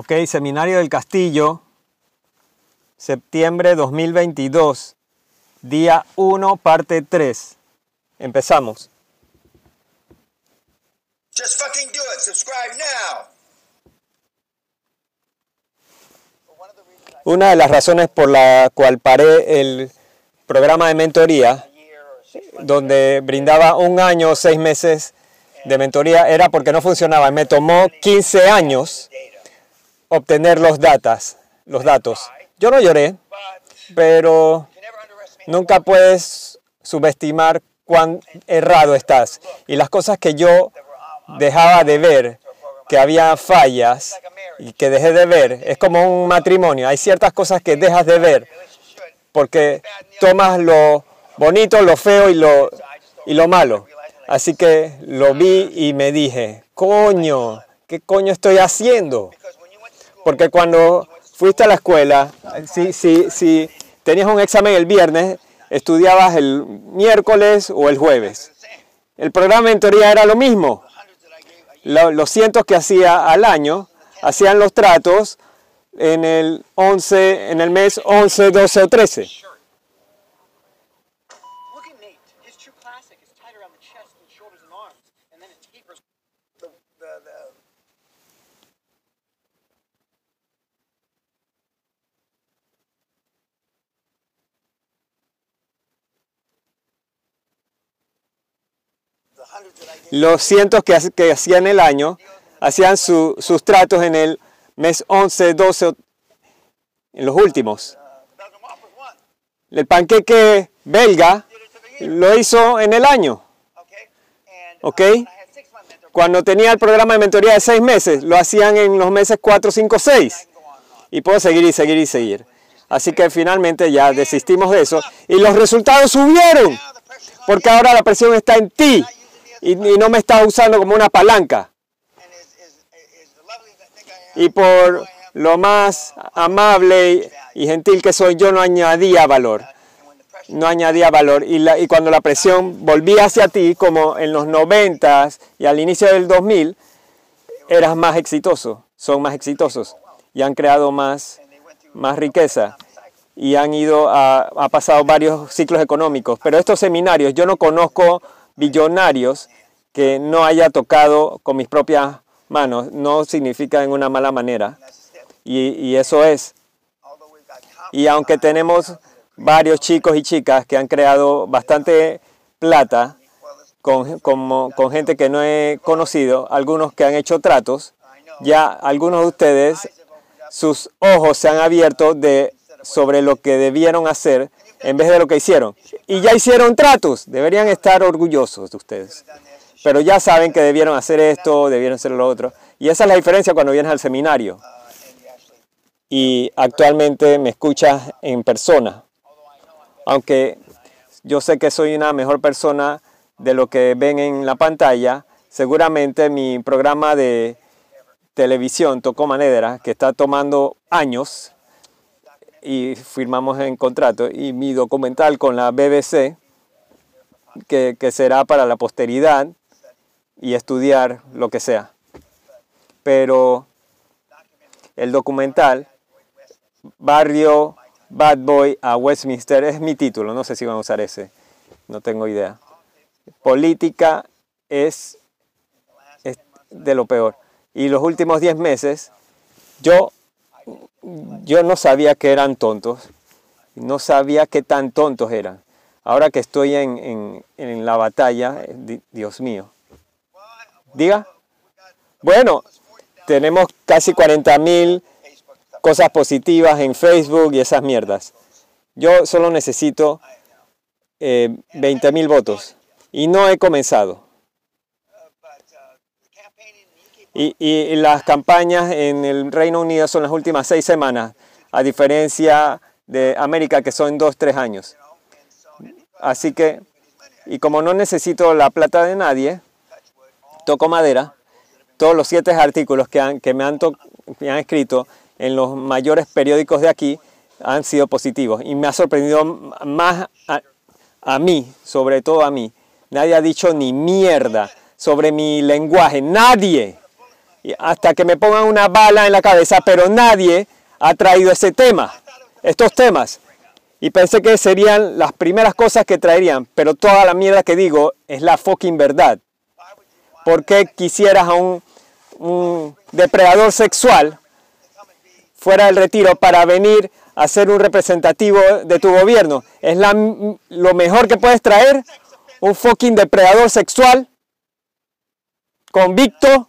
Ok, Seminario del Castillo, septiembre 2022, día 1, parte 3. Empezamos. Just fucking do it. Subscribe now. Una de las razones por la cual paré el programa de mentoría, donde brindaba un año o seis meses de mentoría, era porque no funcionaba. Me tomó 15 años obtener los, datas, los datos. Yo no lloré, pero nunca puedes subestimar cuán errado estás. Y las cosas que yo dejaba de ver, que había fallas y que dejé de ver, es como un matrimonio. Hay ciertas cosas que dejas de ver porque tomas lo bonito, lo feo y lo, y lo malo. Así que lo vi y me dije, coño, ¿qué coño estoy haciendo? Porque cuando fuiste a la escuela, si, si, si tenías un examen el viernes, estudiabas el miércoles o el jueves. El programa en teoría era lo mismo. Lo- Los cientos que hacía al año, hacían los tratos en el 11, en el mes 11, 12 o 13. Los cientos que, hac- que hacían el año, hacían su- sus tratos en el mes 11, 12, o- en los últimos. El panqueque belga lo hizo en el año. Ok. Cuando tenía el programa de mentoría de seis meses, lo hacían en los meses 4, 5, 6. go on and on. Y puedo seguir y seguir y seguir. Así que finalmente ya desistimos de eso. Y los resultados subieron. Porque ahora la presión está en ti. Y, no me estás usando como una palanca. Y por lo más amable y, gentil que soy, yo no añadía valor. No añadía valor. Y, cuando la presión volvía hacia ti, como en los 90 y al inicio del 2000, eras más exitoso. Son más exitosos. Y han creado más, más riqueza. Y han ido a, ha pasado varios ciclos económicos. Pero estos seminarios, yo no conozco billonarios que no haya tocado con mis propias manos. No significa en una mala manera. Y, eso es. Y aunque tenemos varios chicos y chicas que han creado bastante plata con, como- con gente que no he conocido, algunos que han hecho tratos, ya algunos de ustedes, sus ojos se han abierto de, sobre lo que debieron hacer en vez de lo que hicieron. Y ya hicieron tratos, deberían estar orgullosos de ustedes. Pero ya saben que debieron hacer esto, debieron hacer lo otro. Y esa es la diferencia cuando vienes al seminario y actualmente me escuchas en persona. Aunque yo sé que soy una mejor persona de lo que ven en la pantalla, seguramente mi programa de televisión Tocó Manedra, que está tomando años y firmamos en contrato, y mi documental con la BBC, que, que será para la posteridad y estudiar lo que sea. Pero el documental Barrio Bad Boy a Westminster es mi título, no sé si van a usar ese, no tengo idea. Política es, es de lo peor. Y los últimos 10 meses yo, yo no sabía que eran tontos, no sabía qué tan tontos eran. Ahora que estoy en, en- en la batalla, eh, di- Dios mío. Diga. Bueno, tenemos casi 40 mil cosas positivas en Facebook y esas mierdas. Yo solo necesito 20 mil votos y no he comenzado. Y, y las campañas en el Reino Unido son las últimas seis semanas, a diferencia de América que son dos, tres años. Así que, y como no necesito la plata de nadie, toco madera, todos los siete artículos que, han, que me, han to- me han escrito en los mayores periódicos de aquí han sido positivos. Y me ha sorprendido más a, a mí, sobre todo a mí. Nadie ha dicho ni mierda sobre mi lenguaje, nadie. Hasta que me pongan una bala en la cabeza, pero nadie ha traído ese tema, estos temas. Y pensé que serían las primeras cosas que traerían, pero toda la mierda que digo es la fucking verdad. ¿Por qué quisieras a un, un depredador sexual fuera del retiro para venir a ser un representativo de tu gobierno? ¿Es la, lo mejor que puedes traer? ¿Un fucking depredador sexual convicto?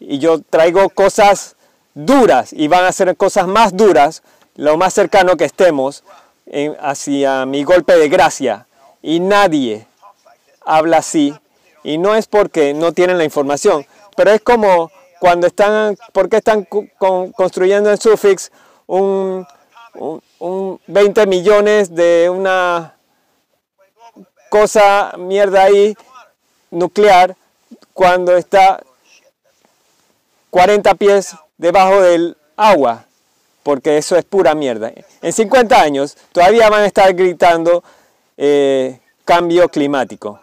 Y yo traigo cosas duras y van a ser cosas más duras lo más cercano que estemos hacia mi golpe de gracia. Y nadie habla así. Y no es porque no tienen la información, pero es como cuando están, ¿por qué están con- construyendo en Sufix un, un- un 20 millones de una cosa mierda ahí nuclear cuando está 40 pies debajo del agua? Porque eso es pura mierda. En 50 años todavía van a estar gritando eh, cambio climático.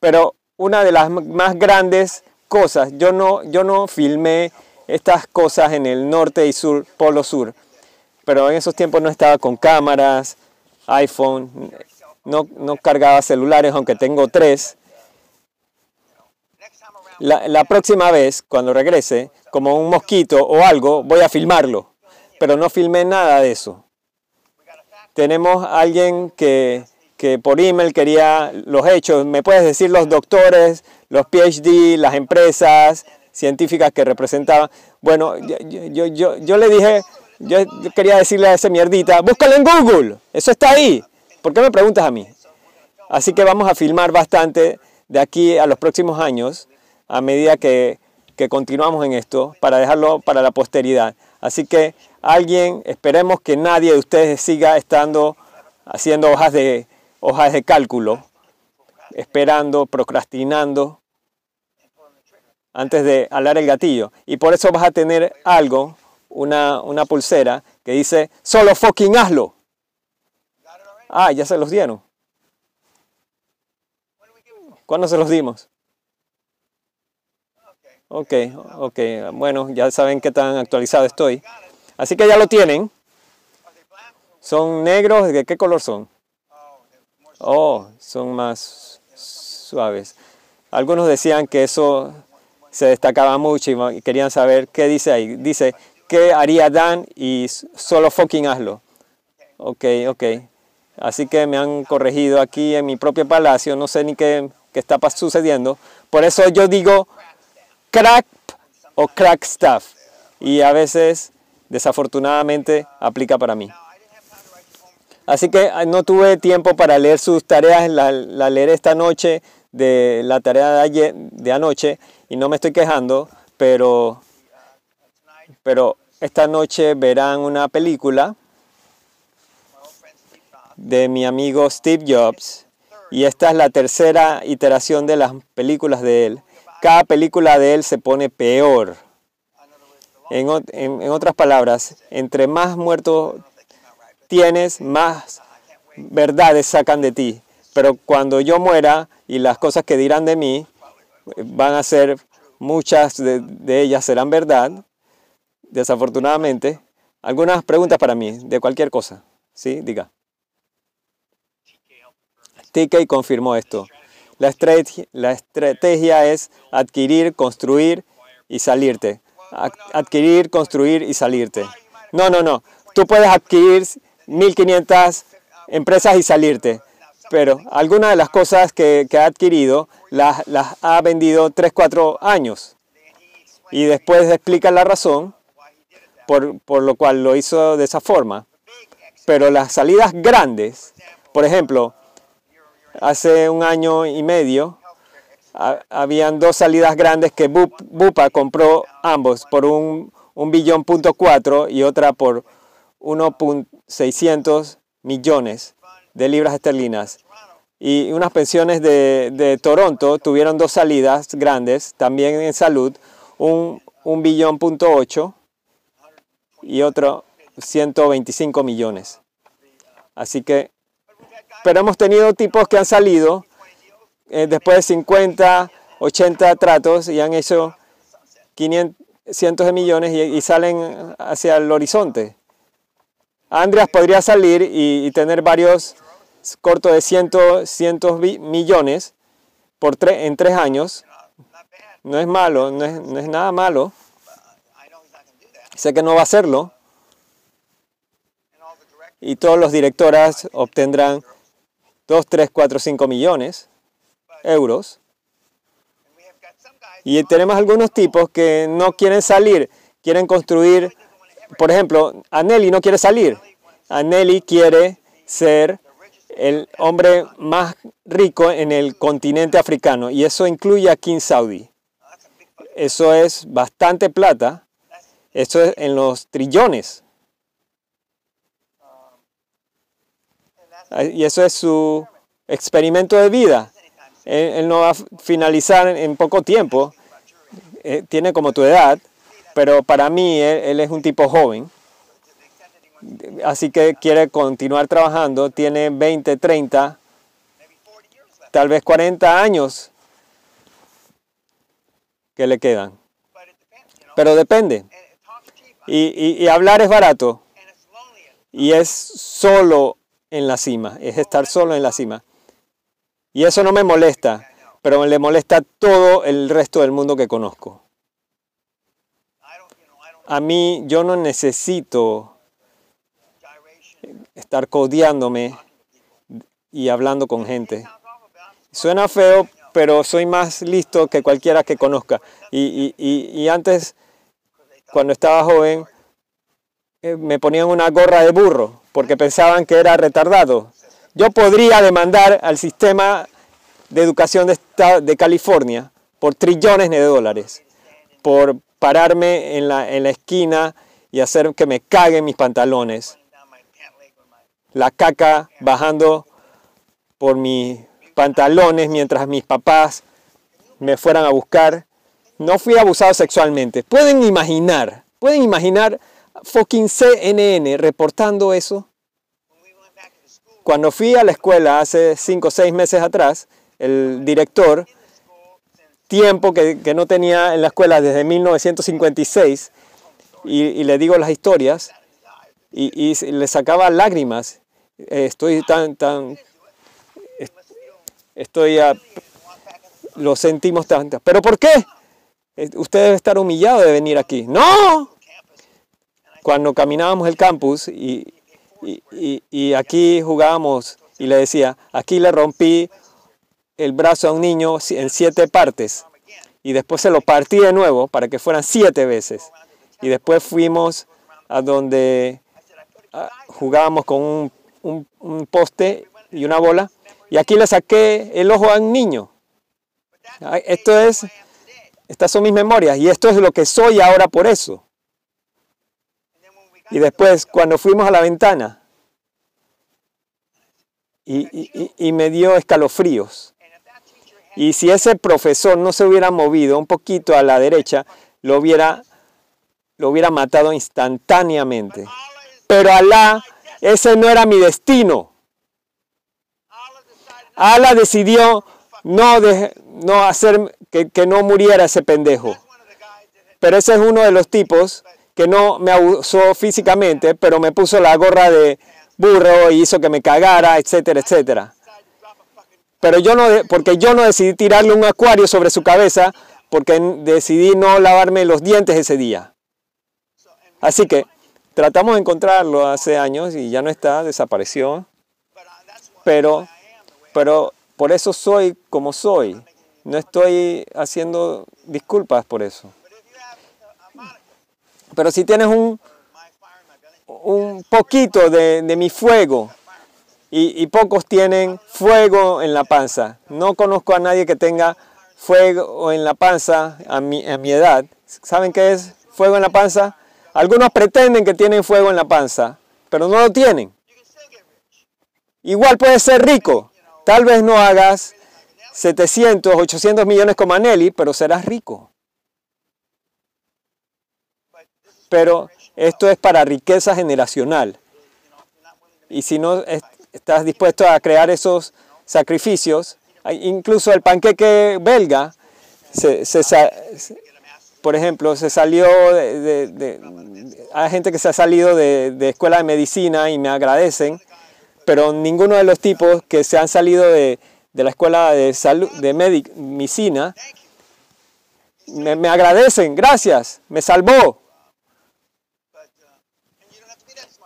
Pero una de las más grandes cosas, yo no, yo no filmé estas cosas en el norte y sur, polo sur, pero en esos tiempos no estaba con cámaras, iPhone, no, no cargaba celulares, aunque tengo tres. La, la próxima vez, cuando regrese, como un mosquito o algo, voy a filmarlo. Pero no filmé nada de eso. Tenemos a alguien que, que por email quería los hechos. ¿Me puedes decir los doctores, los PhD, las empresas científicas que representaban? Bueno, yo, yo, yo, yo le dije, yo quería decirle a ese mierdita, búscalo en Google. Eso está ahí. ¿Por qué me preguntas a mí? Así que vamos a filmar bastante de aquí a los próximos años, a medida que, continuamos en esto, para dejarlo para la posteridad. Así que alguien, esperemos que nadie de ustedes siga estando haciendo hojas de, hojas de cálculo, esperando, procrastinando antes de alar el gatillo. Y por eso vas a tener algo, una, una pulsera que dice, solo fucking hazlo. Ah, ya se los dieron. ¿Cuándo se los dimos? Ok, ok. Bueno, ya saben qué tan actualizado estoy. Así que ya lo tienen. ¿Son negros? ¿De qué color son? Oh, son más suaves. Algunos decían que eso se destacaba mucho y querían saber qué dice ahí. Dice, ¿qué haría Dan? Y solo fucking hazlo. Ok, ok. Así que me han corregido aquí en mi propio palacio. No sé ni qué, qué está sucediendo. Por eso yo digo crack o crack stuff. Y a veces, desafortunadamente, aplica para mí. Así que ah, no tuve tiempo para leer sus tareas, la, la leeré esta noche de la tarea de, ayer, de anoche y no me estoy quejando, pero, pero esta noche verán una película de mi amigo Steve Jobs y esta es la tercera iteración de las películas de él. Cada película de él se pone peor. En, ot- en- en otras palabras, entre más muertos tienes, más verdades sacan de ti. Pero cuando yo muera y las cosas que dirán de mí eh, van a ser, muchas de, de ellas serán verdad, desafortunadamente. Algunas preguntas para mí, de cualquier cosa. ¿Sí? Diga. TK confirmó esto. La estrategia, la estrategia es adquirir, construir y salirte. Ad- Adquirir, construir y salirte. No, no, no. Tú puedes adquirir 1500 empresas y salirte. Pero algunas de las cosas que, ha adquirido las, las ha vendido 3, 4 años. Y después explica la razón por lo cual lo hizo de esa forma. Pero las salidas grandes, por ejemplo, hace un año y medio, ha- habían dos salidas grandes que Bu- Bupa compró ambos por un, un billón punto cuatro y otra por 1.600 millones de libras esterlinas. Y unas pensiones de, de Toronto tuvieron dos salidas grandes, también en salud, un, un billón punto ocho y otro 125 millones. Así que, pero hemos tenido tipos que han salido eh, después de 50, 80 tratos y han hecho 500 cientos de millones y, salen hacia el horizonte. Andreas podría salir y, tener varios cortos de cientos, cientos millones por tre- en tres años. No es malo, no es, no es nada malo. Sé que no va a hacerlo y todos los directoras obtendrán 2, 3, 4, 5 millones euros. Y tenemos algunos tipos que no quieren salir, quieren construir, por ejemplo, Anelli no quiere salir. Anelli quiere ser el hombre más rico en el continente africano y eso incluye a King Saudi. Eso es bastante plata, eso es en los trillones y eso es su experimento de vida. Él, no va a finalizar en poco tiempo, Eh, tiene como tu edad, pero para mí él, es un tipo joven, así que quiere continuar trabajando, tiene 20, 30, maybe 40 years left. tal vez 40 años que le quedan, pero depende. Y, y- hablar es barato y es solo en la cima, es estar solo en la cima. Y eso no me molesta, pero le molesta a todo el resto del mundo que conozco. A mí yo no necesito estar codeándome y hablando con gente. Suena feo, pero soy más listo que cualquiera que conozca. Y, y- y- y antes, cuando estaba joven, me ponían una gorra de burro porque pensaban que era retardado. Yo podría demandar al sistema de educación de, California por trillones de dólares por pararme en la, en la esquina y hacer que me caguen mis pantalones. La caca bajando por mis pantalones mientras mis papás me fueran a buscar. No fui abusado sexualmente. ¿Pueden imaginar? ¿Pueden imaginar fucking CNN reportando eso? Cuando fui a la escuela hace 5 o 6 meses atrás, el director, tiempo que, no tenía en la escuela desde 1956, y, le digo las historias, y, y le sacaba lágrimas. Eh, estoy tan, tan, est- estoy, a- lo sentimos tanto. ¿Pero por qué? Eh, Usted debe estar humillado de venir aquí. ¡No! Cuando caminábamos el campus y, y- y- aquí jugábamos y le decía, aquí le rompí el brazo a un niño en siete partes y después se lo partí de nuevo para que fueran siete veces. Y después fuimos a donde jugábamos con un, un- un poste y una bola y aquí le saqué el ojo a un niño. Esto es, estas son mis memorias y esto es lo que soy ahora por eso. Y después, cuando fuimos a la ventana, y, me dio escalofríos. Y si ese profesor no se hubiera movido un poquito a la derecha, lo hubiera, lo hubiera matado instantáneamente. Pero Alá, ese no era mi destino. Alá decidió no, de- no hacer que, no muriera ese pendejo. Pero ese es uno de los tipos que no me abusó físicamente, pero me puso la gorra de burro y hizo que me cagara, etcétera, etcétera. Pero yo no, porque yo no decidí tirarle un acuario sobre su cabeza, porque decidí no lavarme los dientes ese día. Así que tratamos de encontrarlo hace años y ya no está, desapareció. Pero, pero por eso soy como soy. No estoy haciendo disculpas por eso. Pero si tienes un, un poquito de, de mi fuego y, pocos tienen fuego en la panza. No conozco a nadie que tenga fuego en la panza a mi, a mi edad. ¿Saben qué es fuego en la panza? Algunos pretenden que tienen fuego en la panza, pero no lo tienen. Igual puedes ser rico. Tal vez no hagas 700, 800 millones como Anelli, pero serás rico. Pero esto es para riqueza generacional. Y si no es- estás dispuesto a crear esos sacrificios, incluso el panqueque belga se, se por ejemplo, se salió de, hay gente que se ha salido de, de escuela de medicina y me agradecen, pero ninguno de los tipos que se han salido de, la escuela de salud, de medic- medicina, me, me agradecen, gracias, me salvó.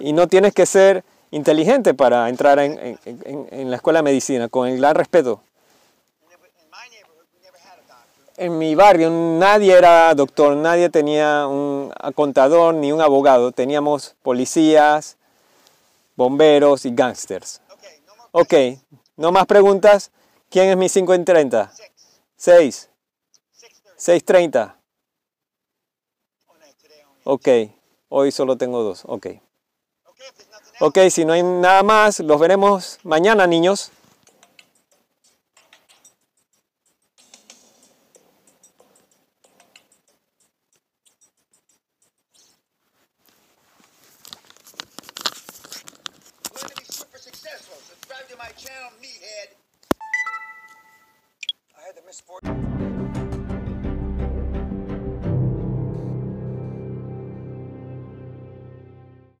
Y no tienes que ser inteligente para entrar en, en- en- en la escuela de medicina, con el gran respeto. En mi barrio nadie era doctor, nadie tenía un contador ni un abogado. Teníamos policías, bomberos y more Ok, no más preguntas. ¿Quién es mi 5 en 30? six, 6, six thirty. 6.30. Oh, no, today only. Ok, hoy solo tengo dos. Ok. Ok, si no hay nada más, los veremos mañana, niños.